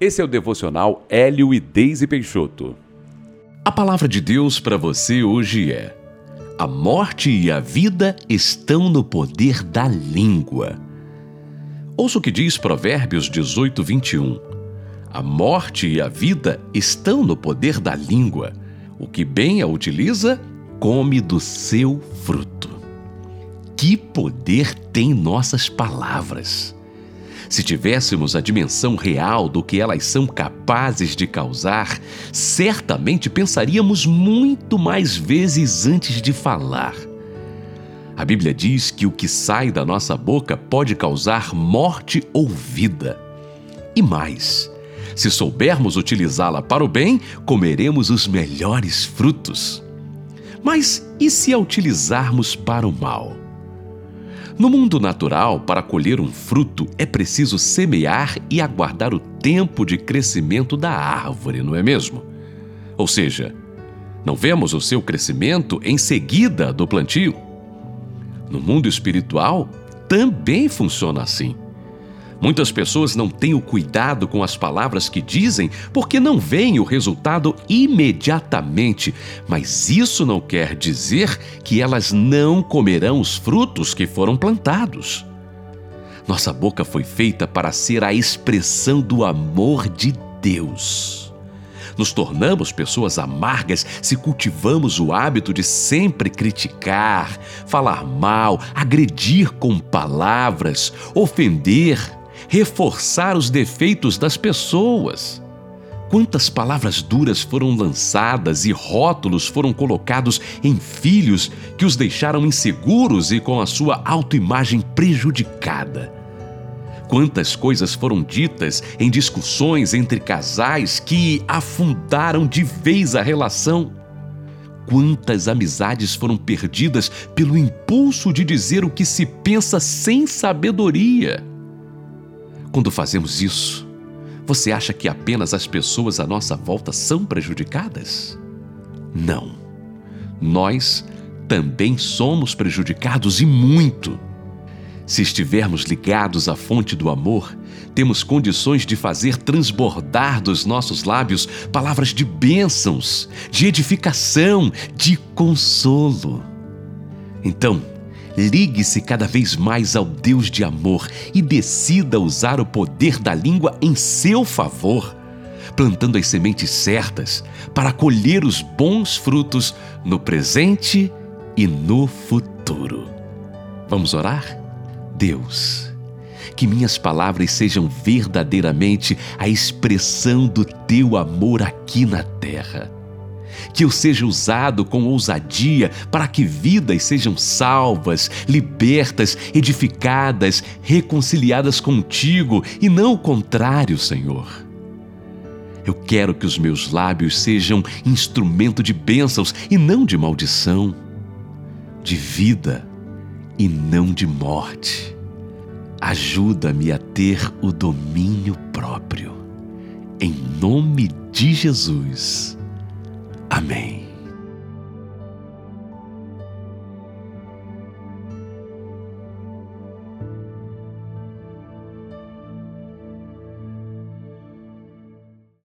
Esse é o devocional Hélio e Deise Peixoto. A palavra de Deus para você hoje é: A morte e a vida estão no poder da língua. Ouça o que diz Provérbios 18, 21. A morte e a vida estão no poder da língua. O que bem a utiliza, come do seu fruto. Que poder tem nossas palavras! Se tivéssemos a dimensão real do que elas são capazes de causar, certamente pensaríamos muito mais vezes antes de falar. A Bíblia diz que o que sai da nossa boca pode causar morte ou vida. E mais, se soubermos utilizá-la para o bem, comeremos os melhores frutos. Mas e se a utilizarmos para o mal? No mundo natural, para colher um fruto, é preciso semear e aguardar o tempo de crescimento da árvore, não é mesmo? Ou seja, não vemos o seu crescimento em seguida do plantio. No mundo espiritual, também funciona assim. Muitas pessoas não têm o cuidado com as palavras que dizem porque não veem o resultado imediatamente, mas isso não quer dizer que elas não comerão os frutos que foram plantados. Nossa boca foi feita para ser a expressão do amor de Deus. Nos tornamos pessoas amargas se cultivamos o hábito de sempre criticar, falar mal, agredir com palavras, ofender reforçar os defeitos das pessoas. Quantas palavras duras foram lançadas e rótulos foram colocados em filhos que os deixaram inseguros e com a sua autoimagem prejudicada. Quantas coisas foram ditas em discussões entre casais que afundaram de vez a relação. Quantas amizades foram perdidas pelo impulso de dizer o que se pensa sem sabedoria. Quando fazemos isso, você acha que apenas as pessoas à nossa volta são prejudicadas? Não. Nós também somos prejudicados e muito. Se estivermos ligados à fonte do amor, temos condições de fazer transbordar dos nossos lábios palavras de bênçãos, de edificação, de consolo. Então, Ligue-se cada vez mais ao Deus de amor e decida usar o poder da língua em seu favor, plantando as sementes certas para colher os bons frutos no presente e no futuro. Vamos orar? Deus, que minhas palavras sejam verdadeiramente a expressão do teu amor aqui na terra que eu seja usado com ousadia para que vidas sejam salvas, libertas, edificadas, reconciliadas contigo e não o contrário, Senhor. Eu quero que os meus lábios sejam instrumento de bênçãos e não de maldição, de vida e não de morte. Ajuda-me a ter o domínio próprio. Em nome de Jesus. Amém.